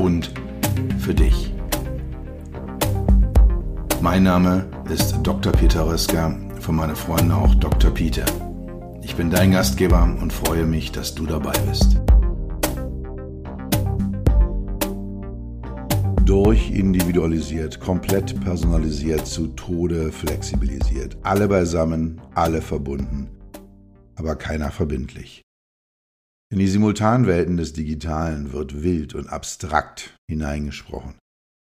und für dich. Mein Name ist Dr. Peter Röska, von meinen Freunden auch Dr. Peter. Ich bin dein Gastgeber und freue mich, dass du dabei bist. Durchindividualisiert, komplett personalisiert, zu Tode flexibilisiert. Alle beisammen, alle verbunden, aber keiner verbindlich. In die Simultanwelten des Digitalen wird wild und abstrakt hineingesprochen.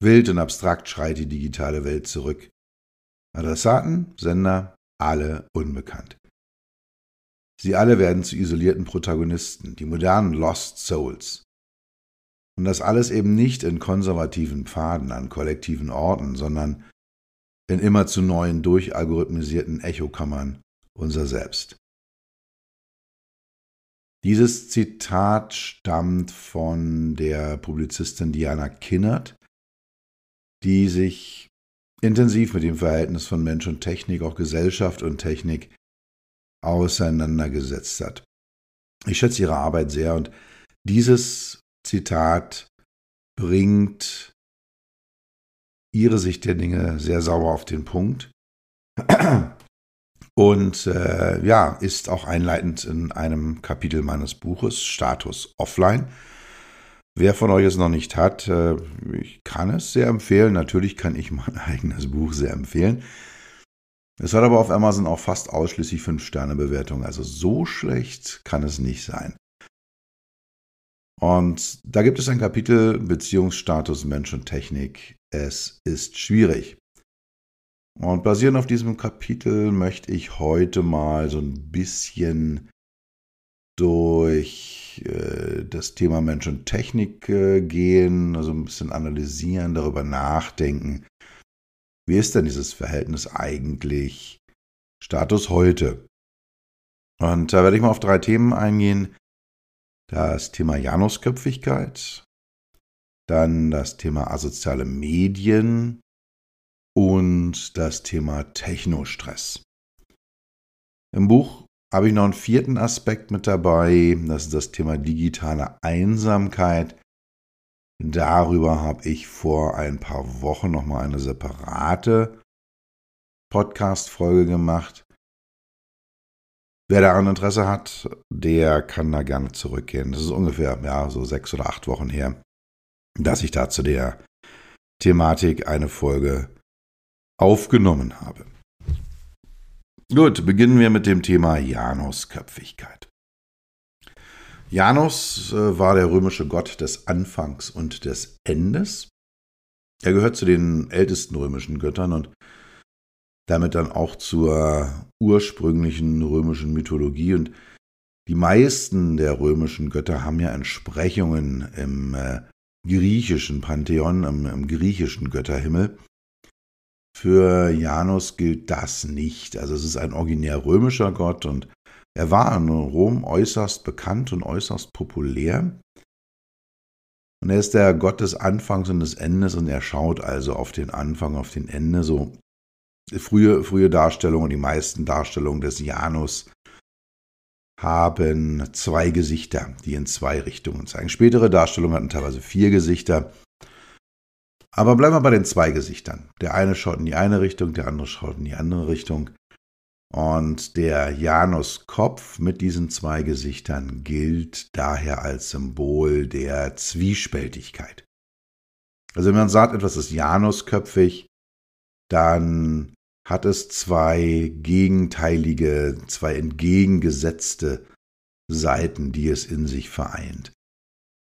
Wild und abstrakt schreit die digitale Welt zurück. Adressaten, Sender, alle unbekannt. Sie alle werden zu isolierten Protagonisten, die modernen Lost Souls. Und das alles eben nicht in konservativen Pfaden an kollektiven Orten, sondern in immer zu neuen durchalgorithmisierten Echokammern unser Selbst. Dieses Zitat stammt von der Publizistin Diana Kinnert, die sich intensiv mit dem Verhältnis von Mensch und Technik, auch Gesellschaft und Technik, auseinandergesetzt hat. Ich schätze ihre Arbeit sehr und dieses Zitat bringt ihre Sicht der Dinge sehr sauber auf den Punkt. Und äh, ja, ist auch einleitend in einem Kapitel meines Buches Status Offline. Wer von euch es noch nicht hat, äh, ich kann es sehr empfehlen. Natürlich kann ich mein eigenes Buch sehr empfehlen. Es hat aber auf Amazon auch fast ausschließlich 5-Sterne-Bewertungen. Also so schlecht kann es nicht sein. Und da gibt es ein Kapitel Beziehungsstatus Mensch und Technik. Es ist schwierig. Und basierend auf diesem Kapitel möchte ich heute mal so ein bisschen durch äh, das Thema Mensch und Technik äh, gehen, also ein bisschen analysieren, darüber nachdenken. Wie ist denn dieses Verhältnis eigentlich Status heute? Und da werde ich mal auf drei Themen eingehen. Das Thema Janusköpfigkeit, dann das Thema asoziale Medien und das Thema Technostress. Im Buch habe ich noch einen vierten Aspekt mit dabei, das ist das Thema digitale Einsamkeit. Darüber habe ich vor ein paar Wochen nochmal eine separate Podcast-Folge gemacht. Wer daran Interesse hat, der kann da gerne zurückgehen. Das ist ungefähr ja, so sechs oder acht Wochen her, dass ich da zu der Thematik eine Folge aufgenommen habe. Gut, beginnen wir mit dem Thema Janusköpfigkeit. Janus äh, war der römische Gott des Anfangs und des Endes. Er gehört zu den ältesten römischen Göttern und damit dann auch zur ursprünglichen römischen Mythologie. Und die meisten der römischen Götter haben ja Entsprechungen im äh, griechischen Pantheon, im, im griechischen Götterhimmel. Für Janus gilt das nicht. Also es ist ein originär römischer Gott und er war in Rom äußerst bekannt und äußerst populär. Und er ist der Gott des Anfangs und des Endes und er schaut also auf den Anfang, auf den Ende. So frühe, frühe Darstellungen, die meisten Darstellungen des Janus haben zwei Gesichter, die in zwei Richtungen zeigen. Spätere Darstellungen hatten teilweise vier Gesichter. Aber bleiben wir bei den zwei Gesichtern. Der eine schaut in die eine Richtung, der andere schaut in die andere Richtung. Und der Januskopf mit diesen zwei Gesichtern gilt daher als Symbol der Zwiespältigkeit. Also wenn man sagt, etwas ist Janusköpfig, dann hat es zwei gegenteilige, zwei entgegengesetzte Seiten, die es in sich vereint.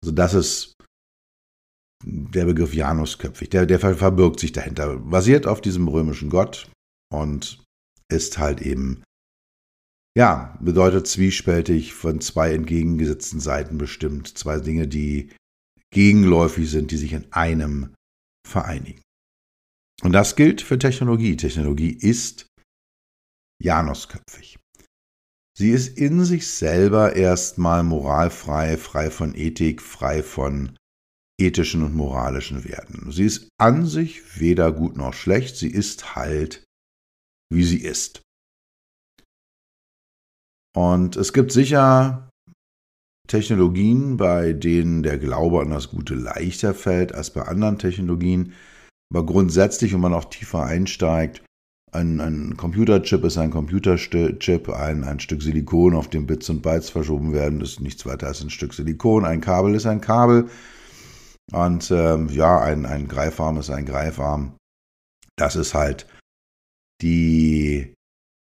Also das ist der Begriff Janusköpfig, der, der verbirgt sich dahinter, basiert auf diesem römischen Gott und ist halt eben, ja, bedeutet zwiespältig von zwei entgegengesetzten Seiten bestimmt, zwei Dinge, die gegenläufig sind, die sich in einem vereinigen. Und das gilt für Technologie. Technologie ist Janusköpfig. Sie ist in sich selber erstmal moralfrei, frei von Ethik, frei von ethischen und moralischen Werten. Sie ist an sich weder gut noch schlecht, sie ist halt, wie sie ist. Und es gibt sicher Technologien, bei denen der Glaube an das Gute leichter fällt als bei anderen Technologien. Aber grundsätzlich, wenn man auch tiefer einsteigt, ein, ein Computerchip ist ein Computerchip, ein, ein Stück Silikon, auf dem Bits und Bytes verschoben werden, ist nichts weiter als ein Stück Silikon. Ein Kabel ist ein Kabel. Und ähm, ja, ein, ein Greifarm ist ein Greifarm. Das ist halt die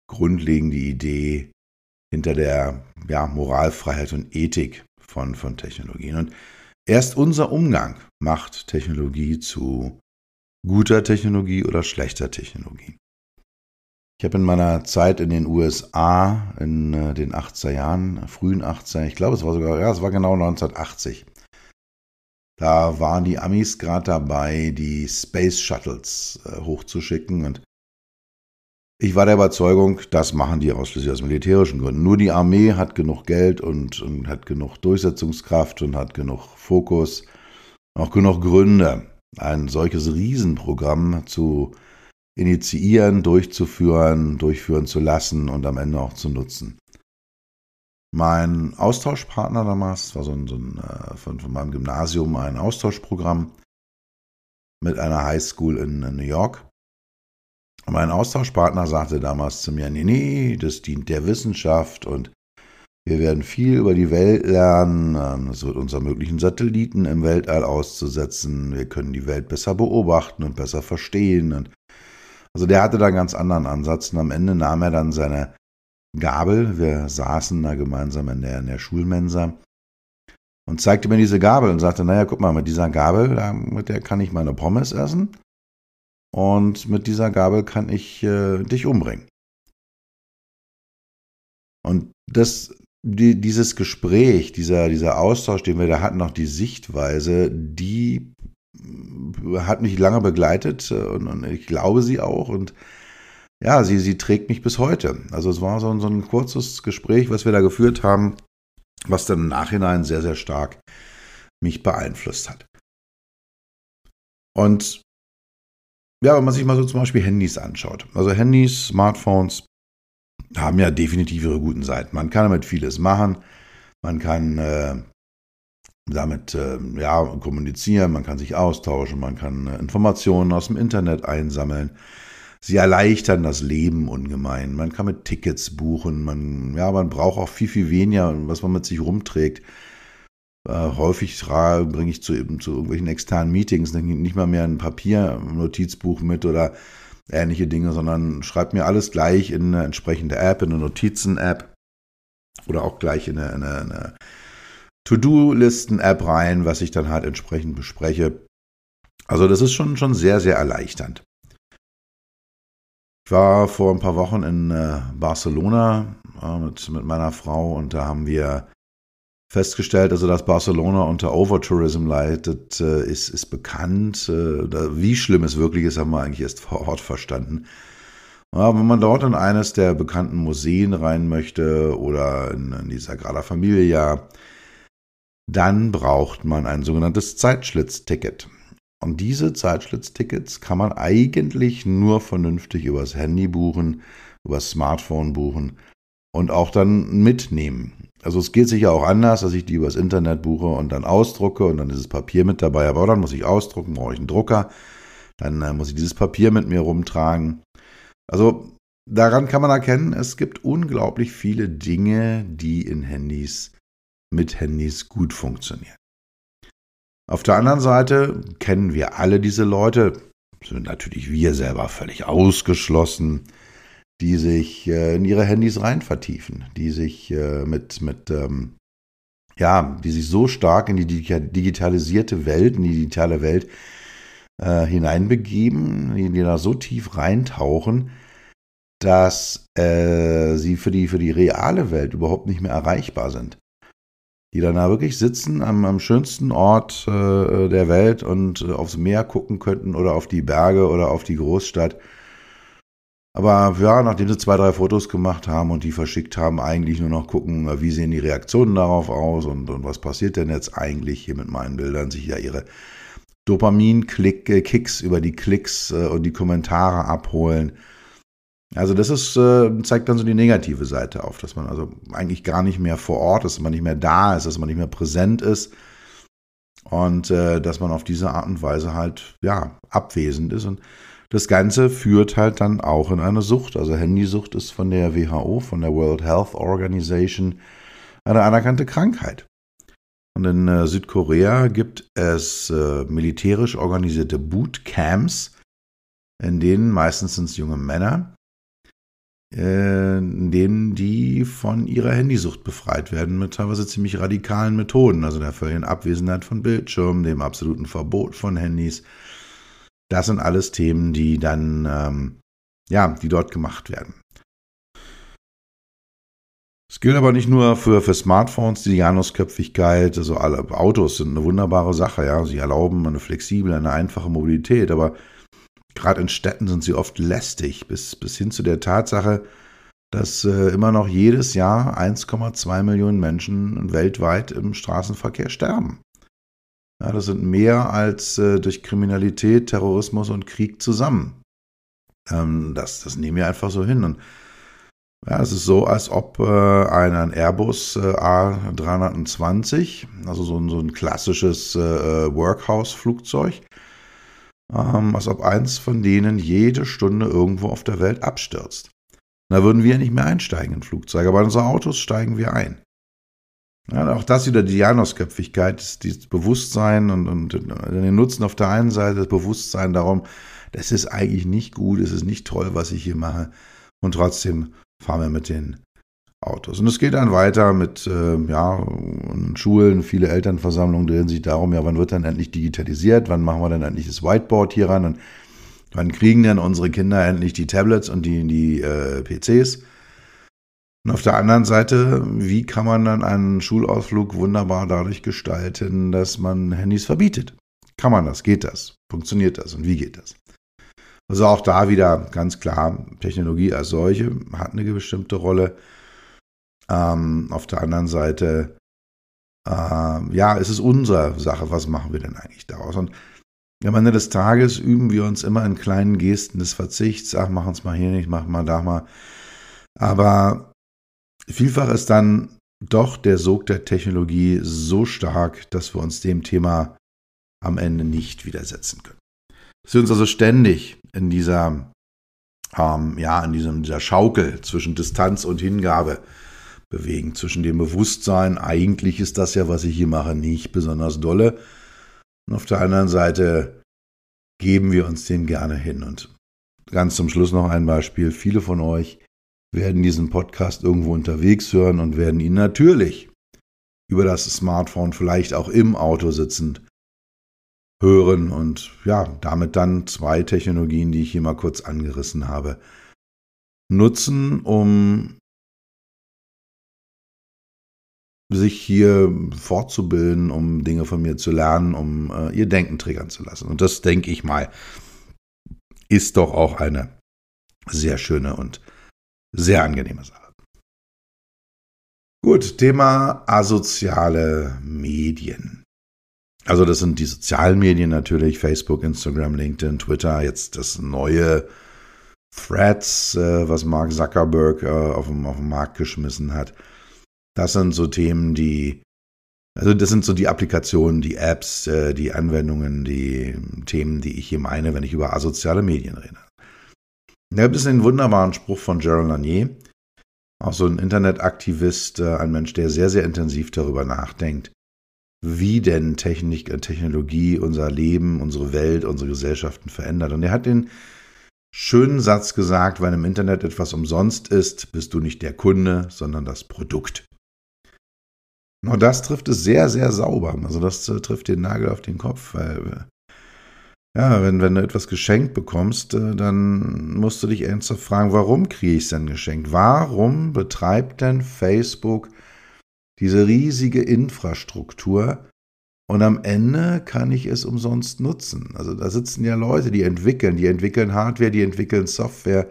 grundlegende Idee hinter der ja, Moralfreiheit und Ethik von, von Technologien. Und erst unser Umgang macht Technologie zu guter Technologie oder schlechter Technologie. Ich habe in meiner Zeit in den USA in äh, den 80er Jahren, frühen 80er, ich glaube es war sogar, ja, es war genau 1980. Da waren die Amis gerade dabei, die Space Shuttles äh, hochzuschicken und ich war der Überzeugung, das machen die ausschließlich aus militärischen Gründen. Nur die Armee hat genug Geld und, und hat genug Durchsetzungskraft und hat genug Fokus, auch genug Gründe, ein solches Riesenprogramm zu initiieren, durchzuführen, durchführen zu lassen und am Ende auch zu nutzen. Mein Austauschpartner damals war so ein, so ein äh, von, von, meinem Gymnasium ein Austauschprogramm mit einer Highschool in, in New York. mein Austauschpartner sagte damals zu mir, nee, nee, das dient der Wissenschaft und wir werden viel über die Welt lernen. Ähm, es wird uns ermöglichen, Satelliten im Weltall auszusetzen. Wir können die Welt besser beobachten und besser verstehen. Und also der hatte da einen ganz anderen Ansatz und am Ende nahm er dann seine Gabel, wir saßen da gemeinsam in der, in der Schulmensa und zeigte mir diese Gabel und sagte, naja, guck mal, mit dieser Gabel, mit der kann ich meine Pommes essen und mit dieser Gabel kann ich äh, dich umbringen. Und das, die, dieses Gespräch, dieser, dieser Austausch, den wir da hatten, auch die Sichtweise, die hat mich lange begleitet und, und, ich glaube sie auch und ja, sie, sie trägt mich bis heute. Also es war so, so ein kurzes Gespräch, was wir da geführt haben, was dann im Nachhinein sehr, sehr stark mich beeinflusst hat. Und ja, wenn man sich mal so zum Beispiel Handys anschaut. Also Handys, Smartphones haben ja definitiv ihre guten Seiten. Man kann damit vieles machen. Man kann äh, damit äh, ja, kommunizieren, man kann sich austauschen, man kann äh, Informationen aus dem Internet einsammeln. Sie erleichtern das Leben ungemein. Man kann mit Tickets buchen, man, ja, man braucht auch viel, viel weniger, was man mit sich rumträgt. Äh, häufig bringe ich zu, eben, zu irgendwelchen externen Meetings nicht mal mehr ein Papier-Notizbuch mit oder ähnliche Dinge, sondern schreibe mir alles gleich in eine entsprechende App, in eine Notizen-App oder auch gleich in eine, in eine, eine To-Do-Listen-App rein, was ich dann halt entsprechend bespreche. Also das ist schon, schon sehr, sehr erleichternd. Ich war vor ein paar Wochen in äh, Barcelona mit, mit meiner Frau und da haben wir festgestellt, also dass Barcelona unter Overtourism leidet, äh, ist, ist bekannt. Äh, wie schlimm es wirklich ist, haben wir eigentlich erst vor Ort verstanden. Ja, wenn man dort in eines der bekannten Museen rein möchte oder in, in die Sagrada Familia, dann braucht man ein sogenanntes Zeitschlitzticket. Und diese Zeitschlitztickets kann man eigentlich nur vernünftig übers Handy buchen, übers Smartphone buchen und auch dann mitnehmen. Also es geht sicher auch anders, dass ich die übers Internet buche und dann ausdrucke und dann ist das Papier mit dabei. Aber dann muss ich ausdrucken, brauche ich einen Drucker. Dann äh, muss ich dieses Papier mit mir rumtragen. Also daran kann man erkennen, es gibt unglaublich viele Dinge, die in Handys mit Handys gut funktionieren. Auf der anderen Seite kennen wir alle diese Leute, sind natürlich wir selber völlig ausgeschlossen, die sich äh, in ihre Handys rein vertiefen, die sich äh, mit, mit ähm, ja, die sich so stark in die digitalisierte Welt, in die digitale Welt äh, hineinbegeben, die, die da so tief reintauchen, dass äh, sie für die, für die reale Welt überhaupt nicht mehr erreichbar sind. Die dann da wirklich sitzen am, am schönsten Ort äh, der Welt und äh, aufs Meer gucken könnten oder auf die Berge oder auf die Großstadt. Aber ja, nachdem sie zwei, drei Fotos gemacht haben und die verschickt haben, eigentlich nur noch gucken, wie sehen die Reaktionen darauf aus und, und was passiert denn jetzt eigentlich hier mit meinen Bildern, sich ja ihre Dopamin-Kicks über die Klicks äh, und die Kommentare abholen. Also das ist, äh, zeigt dann so die negative Seite auf, dass man also eigentlich gar nicht mehr vor Ort ist, dass man nicht mehr da ist, dass man nicht mehr präsent ist und äh, dass man auf diese Art und Weise halt ja abwesend ist und das Ganze führt halt dann auch in eine Sucht. Also Handysucht ist von der WHO, von der World Health Organization eine anerkannte Krankheit. Und in äh, Südkorea gibt es äh, militärisch organisierte Bootcamps, in denen meistens sind es junge Männer, in denen die von ihrer Handysucht befreit werden mit teilweise ziemlich radikalen Methoden, also der völligen Abwesenheit von Bildschirmen, dem absoluten Verbot von Handys. Das sind alles Themen, die dann, ähm, ja, die dort gemacht werden. Es gilt aber nicht nur für, für Smartphones, die Janusköpfigkeit, also alle Autos sind eine wunderbare Sache, ja. Sie erlauben eine flexible, eine einfache Mobilität, aber Gerade in Städten sind sie oft lästig, bis, bis hin zu der Tatsache, dass äh, immer noch jedes Jahr 1,2 Millionen Menschen weltweit im Straßenverkehr sterben. Ja, das sind mehr als äh, durch Kriminalität, Terrorismus und Krieg zusammen. Ähm, das, das nehmen wir einfach so hin. Und ja, es ist so, als ob äh, ein, ein Airbus äh, A320, also so ein, so ein klassisches äh, äh, Workhouse-Flugzeug, ähm, als ob eins von denen jede Stunde irgendwo auf der Welt abstürzt. Da würden wir nicht mehr einsteigen in Flugzeuge, aber in unsere Autos steigen wir ein. Ja, auch das wieder die Janusköpfigkeit, das Bewusstsein und, und den Nutzen auf der einen Seite, das Bewusstsein darum, das ist eigentlich nicht gut, es ist nicht toll, was ich hier mache. Und trotzdem fahren wir mit den Autos. Und es geht dann weiter mit äh, ja, Schulen, viele Elternversammlungen drehen sich darum, ja, wann wird dann endlich digitalisiert, wann machen wir denn endlich das Whiteboard hier ran und wann kriegen denn unsere Kinder endlich die Tablets und die, die äh, PCs. Und auf der anderen Seite, wie kann man dann einen Schulausflug wunderbar dadurch gestalten, dass man Handys verbietet? Kann man das? Geht das? Funktioniert das? Und wie geht das? Also auch da wieder ganz klar, Technologie als solche hat eine bestimmte Rolle. Ähm, auf der anderen Seite, äh, ja, es ist unsere Sache, was machen wir denn eigentlich daraus? Und am Ende des Tages üben wir uns immer in kleinen Gesten des Verzichts. Ach, machen es mal hier nicht, machen mal da mal. Aber vielfach ist dann doch der Sog der Technologie so stark, dass wir uns dem Thema am Ende nicht widersetzen können. Dass wir uns also ständig in dieser, ähm, ja, in diesem, dieser Schaukel zwischen Distanz und Hingabe bewegen zwischen dem Bewusstsein, eigentlich ist das ja, was ich hier mache, nicht besonders dolle. Und auf der anderen Seite geben wir uns dem gerne hin. Und ganz zum Schluss noch ein Beispiel. Viele von euch werden diesen Podcast irgendwo unterwegs hören und werden ihn natürlich über das Smartphone vielleicht auch im Auto sitzend hören und ja, damit dann zwei Technologien, die ich hier mal kurz angerissen habe, nutzen, um sich hier fortzubilden, um Dinge von mir zu lernen, um äh, ihr Denken triggern zu lassen. Und das, denke ich mal, ist doch auch eine sehr schöne und sehr angenehme Sache. Gut, Thema asoziale Medien. Also das sind die sozialen Medien natürlich, Facebook, Instagram, LinkedIn, Twitter, jetzt das neue Threads, äh, was Mark Zuckerberg äh, auf, auf den Markt geschmissen hat. Das sind so Themen, die, also das sind so die Applikationen, die Apps, äh, die Anwendungen, die Themen, die ich hier meine, wenn ich über asoziale Medien rede. Da gibt es einen wunderbaren Spruch von Gerald Lanier, auch so ein Internetaktivist, äh, ein Mensch, der sehr, sehr intensiv darüber nachdenkt, wie denn Technik, äh, Technologie unser Leben, unsere Welt, unsere Gesellschaften verändert. Und er hat den schönen Satz gesagt, wenn im Internet etwas umsonst ist, bist du nicht der Kunde, sondern das Produkt. Und das trifft es sehr, sehr sauber. Also das äh, trifft den Nagel auf den Kopf, weil äh, ja, wenn, wenn du etwas geschenkt bekommst, äh, dann musst du dich ernsthaft fragen, warum kriege ich es denn geschenkt? Warum betreibt denn Facebook diese riesige Infrastruktur und am Ende kann ich es umsonst nutzen. Also da sitzen ja Leute, die entwickeln, die entwickeln Hardware, die entwickeln Software,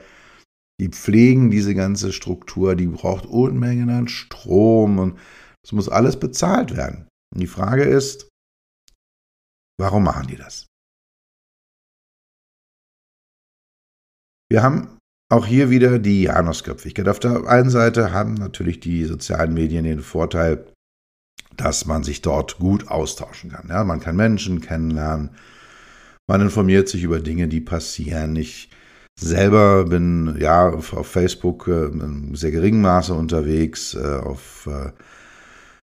die pflegen diese ganze Struktur, die braucht Unmengen an Strom und es muss alles bezahlt werden. Und die Frage ist, warum machen die das? Wir haben auch hier wieder die Janusköpfigkeit. Auf der einen Seite haben natürlich die sozialen Medien den Vorteil, dass man sich dort gut austauschen kann. Ja, man kann Menschen kennenlernen, man informiert sich über Dinge, die passieren. Ich selber bin ja auf, Facebook äh, in sehr geringem Maße unterwegs, äh, auf äh,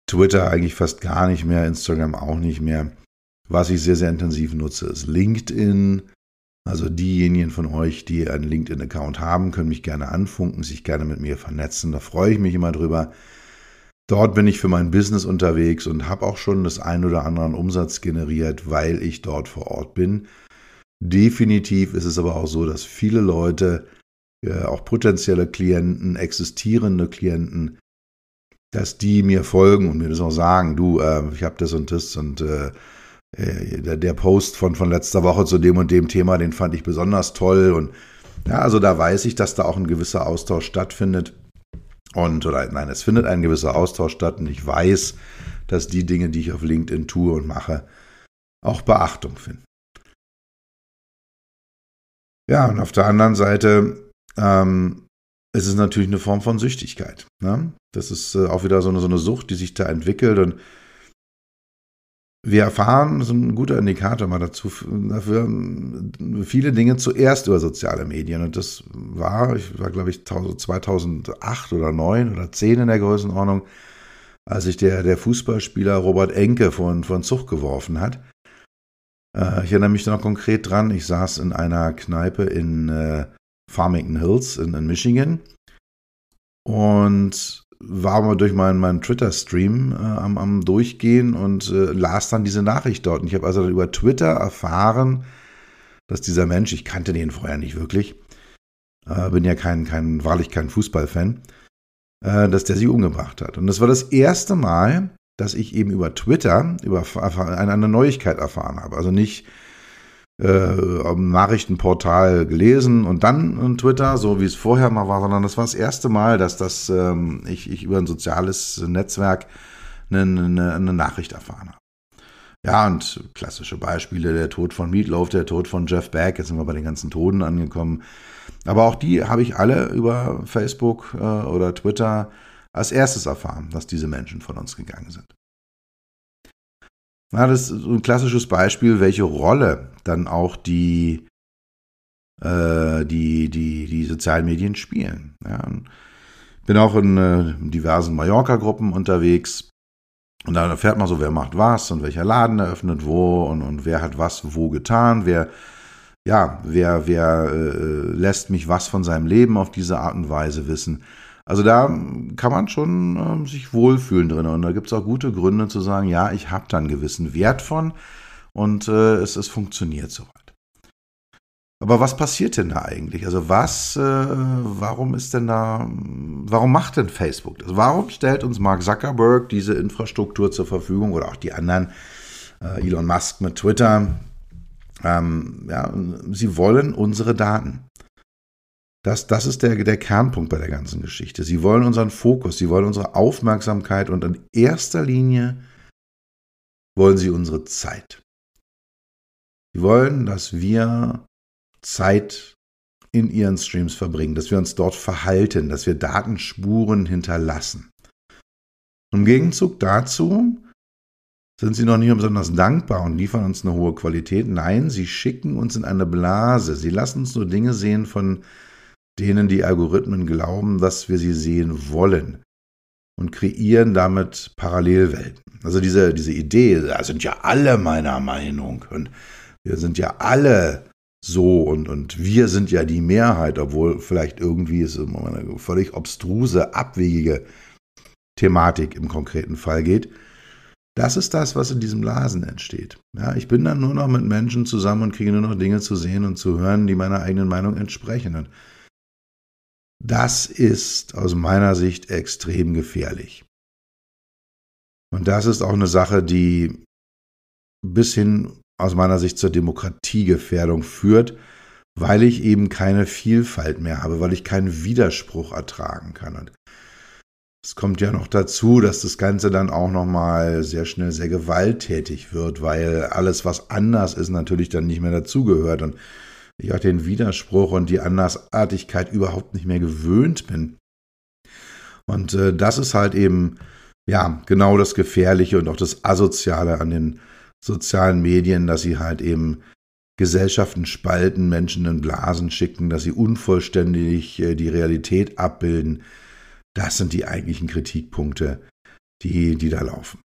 Twitter eigentlich fast gar nicht mehr, Instagram auch nicht mehr. Was ich sehr, sehr intensiv nutze, ist LinkedIn. Also diejenigen von euch, die einen LinkedIn-Account haben, können mich gerne anfunken, sich gerne mit mir vernetzen. Da freue ich mich immer drüber. Dort bin ich für mein Business unterwegs und habe auch schon das ein oder andere Umsatz generiert, weil ich dort vor Ort bin. Definitiv ist es aber auch so, dass viele Leute, äh, auch potenzielle Klienten, existierende Klienten, dass die mir folgen und mir das auch sagen, du, äh, ich habe das und das und äh, äh, der, der, Post von, von letzter Woche zu dem und dem Thema, den fand ich besonders toll und ja, also da weiß ich, dass da auch ein gewisser Austausch stattfindet. Und, oder nein, es findet ein gewisser Austausch statt und ich weiß, dass die Dinge, die ich auf LinkedIn tue und mache, auch Beachtung finden. Ja, und auf der anderen Seite ähm, ist es natürlich eine Form von Süchtigkeit. Ne? Das ist äh, auch wieder so eine, so eine Sucht, die sich da entwickelt und wir erfahren, das ist ein guter Indikator mal dazu, dafür viele Dinge zuerst über soziale Medien. Und das war, ich war glaube ich 2008 oder 2009 oder 10 in der Größenordnung, als sich der, der Fußballspieler Robert Enke von, von Zug geworfen hat. Äh, ich erinnere mich noch konkret dran, ich saß in einer Kneipe in äh, Farmington Hills in, in Michigan und war mal durch meinen, meinen Twitter-Stream äh, am, am Durchgehen und äh, las dann diese Nachricht dort. Und ich habe also über Twitter erfahren, dass dieser Mensch, ich kannte den vorher nicht wirklich, äh, bin ja kein, kein, wahrlich kein Fußballfan, äh, dass der sich umgebracht hat. Und das war das erste Mal, dass ich eben über Twitter über eine, eine Neuigkeit erfahren habe. Also nicht äh, Nachrichtenportal gelesen und dann in Twitter, so wie es vorher mal war, sondern das war das erste Mal, dass das ähm, ich, ich über ein soziales Netzwerk eine, eine, eine Nachricht erfahren habe. Ja, und klassische Beispiele, der Tod von Meatloaf, der Tod von Jeff Beck, jetzt sind wir bei den ganzen Toten angekommen. Aber auch die habe ich alle über Facebook äh, oder Twitter als erstes erfahren, dass diese Menschen von uns gegangen sind. Ja, das ist ein klassisches Beispiel, welche Rolle dann auch die, äh, die, die, die sozialen Medien spielen. Ja, bin auch in äh, diversen Mallorca-Gruppen unterwegs. Und da erfährt man so, wer macht was und welcher Laden eröffnet wo und, und wer hat was wo getan, wer, ja, wer, wer äh, lässt mich was von seinem Leben auf diese Art und Weise wissen. Also da kann man schon äh, sich wohlfühlen drin. Und da gibt es auch gute Gründe zu sagen, ja, ich habe da einen gewissen Wert von und äh, es, es funktioniert soweit. Aber was passiert denn da eigentlich? Also was, äh, warum ist denn da, warum macht denn Facebook das? Warum stellt uns Mark Zuckerberg diese Infrastruktur zur Verfügung oder auch die anderen, äh, Elon Musk mit Twitter? Ähm, ja, sie wollen unsere Daten. Das, das ist der, der Kernpunkt bei der ganzen Geschichte. Sie wollen unseren Fokus, sie wollen unsere Aufmerksamkeit und in erster Linie wollen sie unsere Zeit. Sie wollen, dass wir Zeit in ihren Streams verbringen, dass wir uns dort verhalten, dass wir Datenspuren hinterlassen. Im Gegenzug dazu sind sie noch nicht besonders dankbar und liefern uns eine hohe Qualität. Nein, sie schicken uns in eine Blase. Sie lassen uns nur Dinge sehen, von denen die Algorithmen glauben, dass wir sie sehen wollen und kreieren damit Parallelwelten. Also diese, diese Idee, da sind ja alle meiner Meinung und wir sind ja alle so und, und wir sind ja die Mehrheit, obwohl vielleicht irgendwie es um eine völlig obstruse, abwegige Thematik im konkreten Fall geht. Das ist das, was in diesem Blasen entsteht. Ja, ich bin dann nur noch mit Menschen zusammen und kriege nur noch Dinge zu sehen und zu hören, die meiner eigenen Meinung entsprechen. Und das ist aus meiner Sicht extrem gefährlich. Und das ist auch eine Sache, die bis hin aus meiner Sicht zur Demokratiegefährdung führt, weil ich eben keine Vielfalt mehr habe, weil ich keinen Widerspruch ertragen kann. Und es kommt ja noch dazu, dass das Ganze dann auch nochmal sehr schnell sehr gewalttätig wird, weil alles, was anders ist, natürlich dann nicht mehr dazugehört. Und ich auch den Widerspruch und die Andersartigkeit überhaupt nicht mehr gewöhnt bin. Und äh, das ist halt eben, ja, genau das Gefährliche und auch das Asoziale an den sozialen Medien, dass sie halt eben Gesellschaften spalten, Menschen in Blasen schicken, dass sie unvollständig äh, die Realität abbilden. Das sind die eigentlichen Kritikpunkte, die, die da laufen.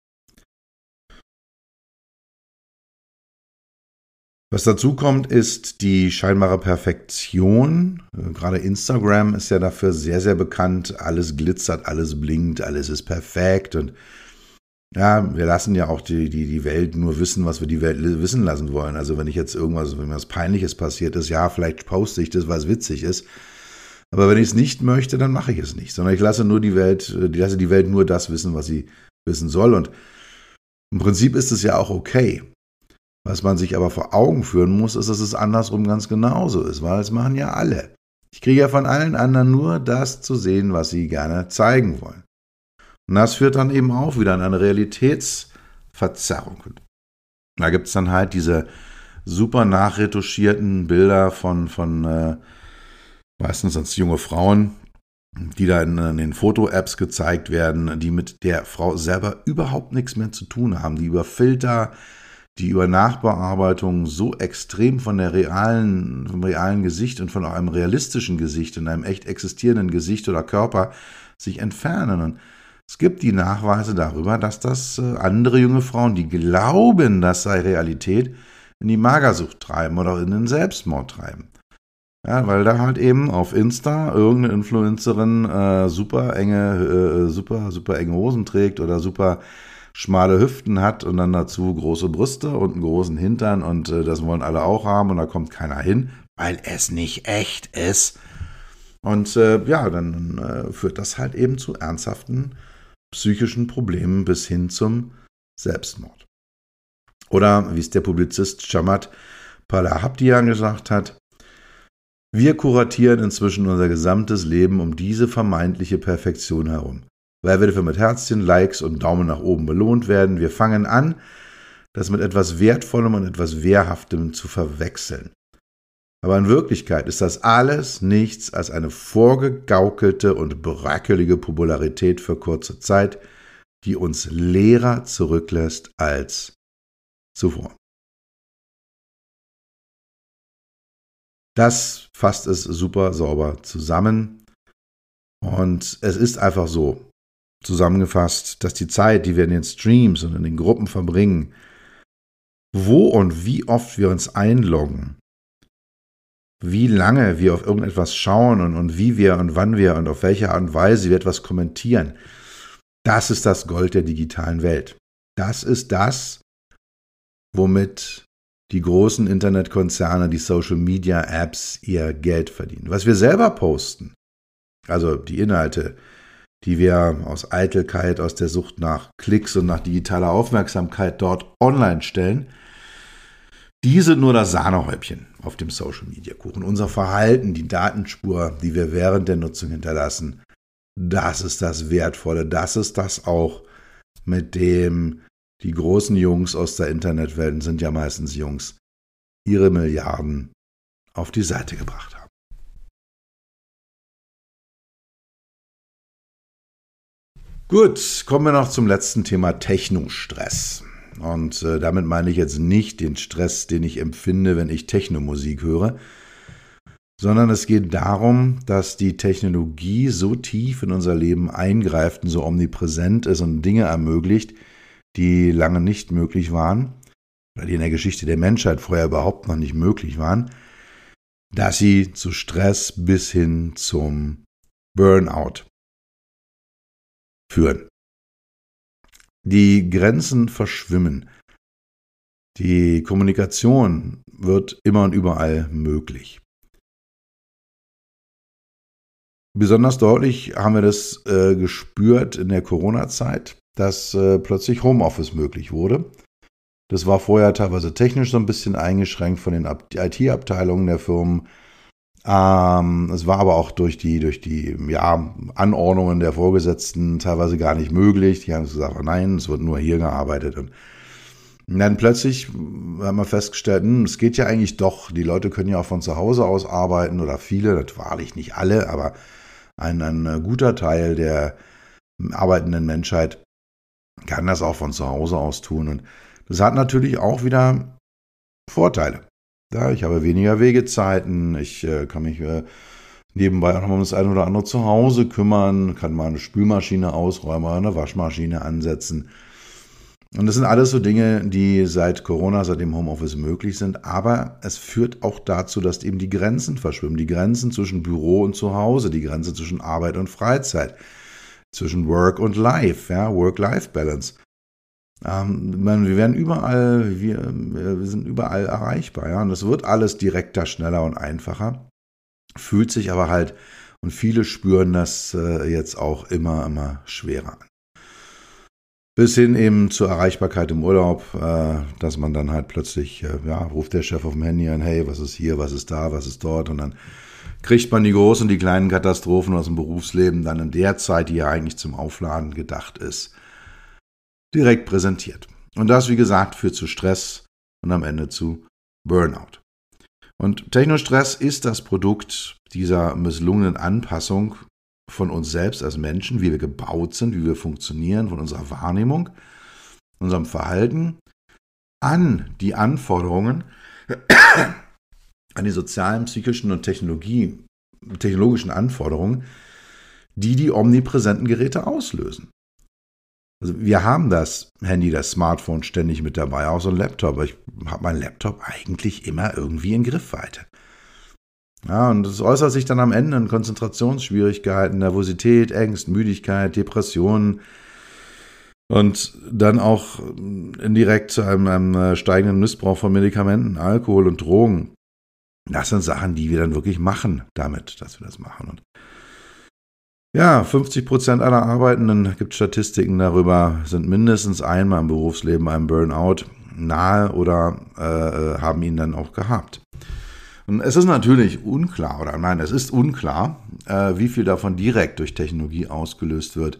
Was dazu kommt, ist die scheinbare Perfektion. Gerade Instagram ist ja dafür sehr, sehr bekannt. Alles glitzert, alles blinkt, alles ist perfekt. Und ja, wir lassen ja auch die, die, die Welt nur wissen, was wir die Welt wissen lassen wollen. Also wenn ich jetzt irgendwas, wenn was Peinliches passiert ist, ja, vielleicht poste ich das, weil es witzig ist. Aber wenn ich es nicht möchte, dann mache ich es nicht. Sondern ich lasse nur die Welt, ich lasse die Welt nur das wissen, was sie wissen soll. Und im Prinzip ist es ja auch okay. Was man sich aber vor Augen führen muss, ist, dass es andersrum ganz genauso ist, weil es machen ja alle. Ich kriege ja von allen anderen nur das zu sehen, was sie gerne zeigen wollen. Und das führt dann eben auch wieder an eine Realitätsverzerrung. Da gibt es dann halt diese super nachretuschierten Bilder von, von äh, meistens als junge Frauen, die da in, in den Foto-Apps gezeigt werden, die mit der Frau selber überhaupt nichts mehr zu tun haben, die über Filter, die über Nachbearbeitung so extrem von der realen, vom realen Gesicht und von einem realistischen Gesicht und einem echt existierenden Gesicht oder Körper sich entfernen. Und es gibt die Nachweise darüber, dass das äh, andere junge Frauen, die glauben, das sei Realität, in die Magersucht treiben oder in den Selbstmord treiben. Ja, weil da halt eben auf Insta irgendeine Influencerin äh, super enge, äh, super, super enge Hosen trägt oder super schmale Hüften hat und dann dazu große Brüste und einen großen Hintern und äh, das wollen alle auch haben und da kommt keiner hin, weil es nicht echt ist. Und äh, ja, dann äh, führt das halt eben zu ernsthaften psychischen Problemen bis hin zum Selbstmord. Oder wie es der Publizist Shamat Palahabdian gesagt hat, wir kuratieren inzwischen unser gesamtes Leben um diese vermeintliche Perfektion herum weil wir dafür mit Herzchen, Likes und Daumen nach oben belohnt werden. Wir fangen an, das mit etwas Wertvollem und etwas Wehrhaftem zu verwechseln. Aber in Wirklichkeit ist das alles nichts als eine vorgegaukelte und bröckelige Popularität für kurze Zeit, die uns leerer zurücklässt als zuvor. Das fasst es super sauber zusammen. Und es ist einfach so, zusammengefasst, dass die Zeit, die wir in den Streams und in den Gruppen verbringen, wo und wie oft wir uns einloggen, wie lange wir auf irgendetwas schauen und, und wie wir und wann wir und auf welche Art und Weise wir etwas kommentieren, das ist das Gold der digitalen Welt. Das ist das, womit die großen Internetkonzerne, die Social-Media-Apps ihr Geld verdienen. Was wir selber posten, also die Inhalte, die wir aus Eitelkeit, aus der Sucht nach Klicks und nach digitaler Aufmerksamkeit dort online stellen, die sind nur das Sahnehäubchen auf dem Social Media Kuchen. Unser Verhalten, die Datenspur, die wir während der Nutzung hinterlassen, das ist das Wertvolle. Das ist das auch, mit dem die großen Jungs aus der Internetwelt sind ja meistens Jungs, ihre Milliarden auf die Seite gebracht haben. Gut, kommen wir noch zum letzten Thema Technostress. Und äh, damit meine ich jetzt nicht den Stress, den ich empfinde, wenn ich Technomusik höre, sondern es geht darum, dass die Technologie so tief in unser Leben eingreift und so omnipräsent ist und Dinge ermöglicht, die lange nicht möglich waren, oder die in der Geschichte der Menschheit vorher überhaupt noch nicht möglich waren, dass sie zu Stress bis hin zum Burnout führen. Die Grenzen verschwimmen. Die Kommunikation wird immer und überall möglich. Besonders deutlich haben wir das äh, gespürt in der Corona-Zeit. dass äh, plötzlich Homeoffice möglich wurde. Das war vorher teilweise technisch so ein bisschen eingeschränkt von den IT-Abteilungen der Firmen. Ähm, es war aber auch durch die, durch die ja, Anordnungen der Vorgesetzten teilweise gar nicht möglich. Die haben gesagt, oh nein, es wird nur hier gearbeitet. Und dann plötzlich haben wir festgestellt, hm, es geht ja eigentlich doch. Die Leute können ja auch von zu Hause aus arbeiten oder viele, das wahrlich nicht alle, aber ein, ein guter Teil der arbeitenden Menschheit kann das auch von zu Hause aus tun. Und das hat natürlich auch wieder Vorteile. Ja, ich habe weniger Wegezeiten, ich äh, kann mich äh, nebenbei auch noch um das eine oder andere zu Hause kümmern, kann mal eine Spülmaschine ausräumen oder eine Waschmaschine ansetzen. Und das sind alles so Dinge, die seit Corona, seit dem Homeoffice möglich sind. Aber es führt auch dazu, dass eben die Grenzen verschwimmen. Die Grenzen zwischen Büro und Zuhause, die Grenze zwischen Arbeit und Freizeit, zwischen Work und Life, ja, Work-Life-Balance. Ähm, wir werden überall, wir, wir sind überall erreichbar, ja. Und es wird alles direkter, schneller und einfacher. Fühlt sich aber halt, und viele spüren das äh, jetzt auch immer, immer schwerer an. Bis hin eben zur Erreichbarkeit im Urlaub, äh, dass man dann halt plötzlich, äh, ja, ruft der Chef auf dem Handy an, hey, was ist hier, was ist da, was ist dort und dann kriegt man die großen und die kleinen Katastrophen aus dem Berufsleben dann in der Zeit, die ja eigentlich zum Aufladen gedacht ist, direkt präsentiert. Und das, wie gesagt, führt zu Stress und am Ende zu Burnout. Und Technostress ist das Produkt dieser misslungenen Anpassung von uns selbst als Menschen, wie wir gebaut sind, wie wir funktionieren, von unserer Wahrnehmung, unserem Verhalten an die Anforderungen, an die sozialen, psychischen und technologischen Anforderungen, die die omnipräsenten Geräte auslösen. Also wir haben das Handy, das Smartphone ständig mit dabei, auch so ein Laptop. Ich habe meinen Laptop eigentlich immer irgendwie in Griffweite. Ja, und es äußert sich dann am Ende in Konzentrationsschwierigkeiten, Nervosität, Ängsten, Müdigkeit, Depressionen und dann auch indirekt zu einem, einem äh, steigenden Missbrauch von Medikamenten, Alkohol und Drogen. Das sind Sachen, die wir dann wirklich machen damit, dass wir das machen. Und ja, 50 Prozent aller Arbeitenden, gibt Statistiken darüber, sind mindestens einmal im Berufsleben einem Burnout nahe oder äh, haben ihn dann auch gehabt. Und es ist natürlich unklar, oder nein, es ist unklar, äh, wie viel davon direkt durch Technologie ausgelöst wird.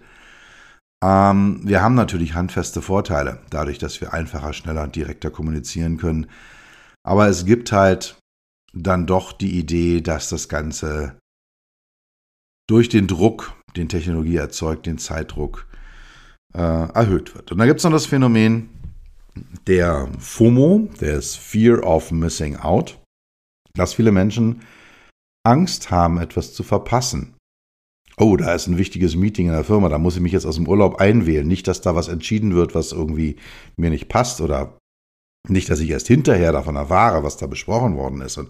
Ähm, wir haben natürlich handfeste Vorteile, dadurch, dass wir einfacher, schneller und direkter kommunizieren können. Aber es gibt halt dann doch die Idee, dass das Ganze durch den Druck, den Technologie erzeugt, den Zeitdruck, äh, erhöht wird. Und da gibt es noch das Phänomen der FOMO, der ist Fear of Missing Out dass viele Menschen Angst haben, etwas zu verpassen. Oh, da ist ein wichtiges Meeting in der Firma, da muss ich mich jetzt aus dem Urlaub einwählen. Nicht, dass da was entschieden wird, was irgendwie mir nicht passt oder nicht, dass ich erst hinterher davon erfahre, was da besprochen worden ist. Und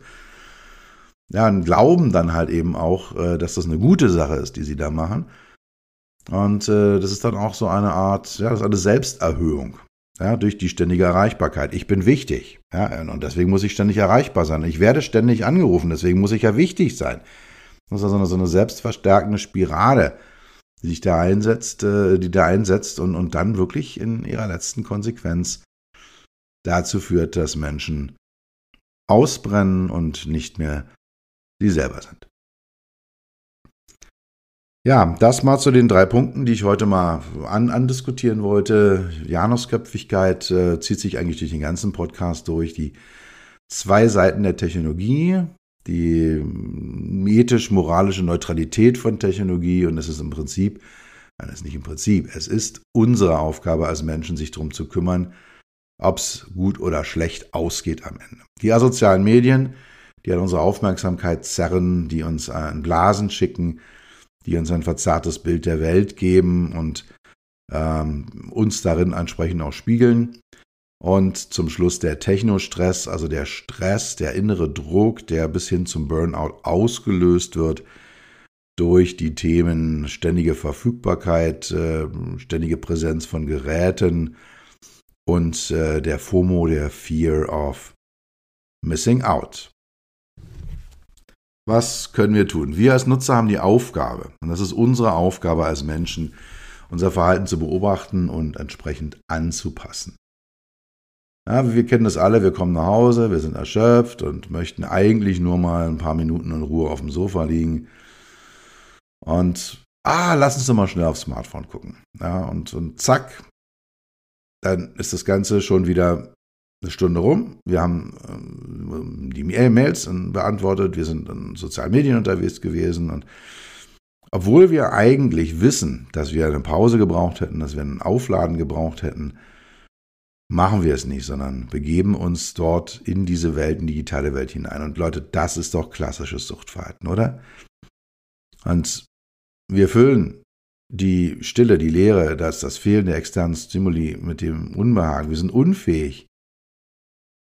ja, und glauben dann halt eben auch, äh, dass das eine gute Sache ist, die sie da machen. Und äh, das ist dann auch so eine Art, ja, das ist eine Selbsterhöhung ja, durch die ständige Erreichbarkeit. Ich bin wichtig, ja, und deswegen muss ich ständig erreichbar sein. Ich werde ständig angerufen, deswegen muss ich ja wichtig sein. Das ist also eine, so eine selbstverstärkende Spirale, die sich da einsetzt, äh, die da einsetzt und, und dann wirklich in ihrer letzten Konsequenz dazu führt, dass Menschen ausbrennen und nicht mehr sie selber sind. Ja, das mal zu den drei Punkten, die ich heute mal an, andiskutieren wollte. Janusköpfigkeit äh, zieht sich eigentlich durch den ganzen Podcast durch. Die zwei Seiten der Technologie, die ethisch-moralische Neutralität von Technologie und es ist im Prinzip, nein, es ist nicht im Prinzip, es ist unsere Aufgabe als Menschen, sich darum zu kümmern, ob es gut oder schlecht ausgeht am Ende. Die asozialen Medien, die an unsere Aufmerksamkeit zerren, die uns an Blasen schicken, die uns ein verzerrtes Bild der Welt geben und ähm, uns darin entsprechend auch spiegeln. Und zum Schluss der Technostress, also der Stress, der innere Druck, der bis hin zum Burnout ausgelöst wird durch die Themen ständige Verfügbarkeit, äh, ständige Präsenz von Geräten und äh, der FOMO, der Fear of Missing Out. Was können wir tun? Wir als Nutzer haben die Aufgabe, und das ist unsere Aufgabe als Menschen, unser Verhalten zu beobachten und entsprechend anzupassen. Ja, wir kennen das alle, wir kommen nach Hause, wir sind erschöpft und möchten eigentlich nur mal ein paar Minuten in Ruhe auf dem Sofa liegen. Und, ah, lass uns doch mal schnell aufs Smartphone gucken. Ja, und, und zack, dann ist das Ganze schon wieder eine Stunde rum. Wir haben ähm, die Mails beantwortet, wir sind in sozialen Medien unterwegs gewesen und obwohl wir eigentlich wissen, dass wir eine Pause gebraucht hätten, dass wir ein Aufladen gebraucht hätten, machen wir es nicht, sondern begeben uns dort in diese Welt, in die digitale Welt hinein. Und Leute, das ist doch klassisches Suchtverhalten, oder? Und wir füllen die Stille, die Leere, das, das Fehlen der externen Stimuli mit dem Unbehagen. Wir sind unfähig,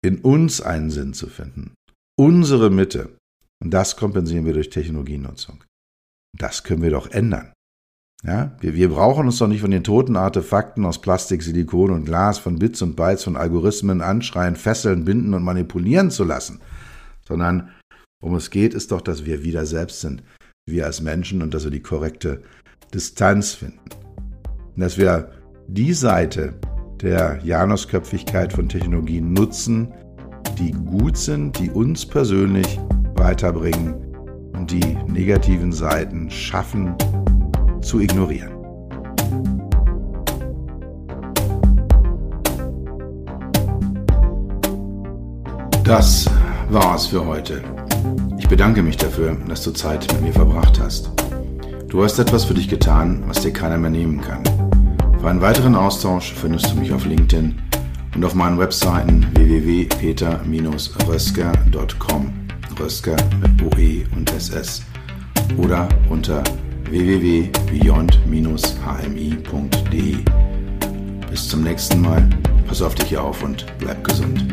in uns einen Sinn zu finden. Unsere Mitte. Und das kompensieren wir durch Technologienutzung. Das können wir doch ändern. Ja, wir, wir brauchen uns doch nicht von den toten Artefakten aus Plastik, Silikon und Glas, von Bits und Bytes, von Algorithmen anschreien, fesseln, binden und manipulieren zu lassen, sondern worum es geht, ist doch, dass wir wieder selbst sind, wir als Menschen und dass wir die korrekte Distanz finden. Und dass wir die Seite der Janusköpfigkeit von Technologien nutzen, die gut sind, die uns persönlich weiterbringen und die negativen Seiten schaffen, zu ignorieren. Das war's für heute. Ich bedanke mich dafür, dass du Zeit mit mir verbracht hast. Du hast etwas für dich getan, was dir keiner mehr nehmen kann. Für einen weiteren Austausch findest du mich auf LinkedIn und auf meinen Webseiten www.peter-rösker.com Rösker mit OE und SS oder unter www.beyond-hmi.de. Bis zum nächsten Mal. Pass auf dich auf und bleib gesund.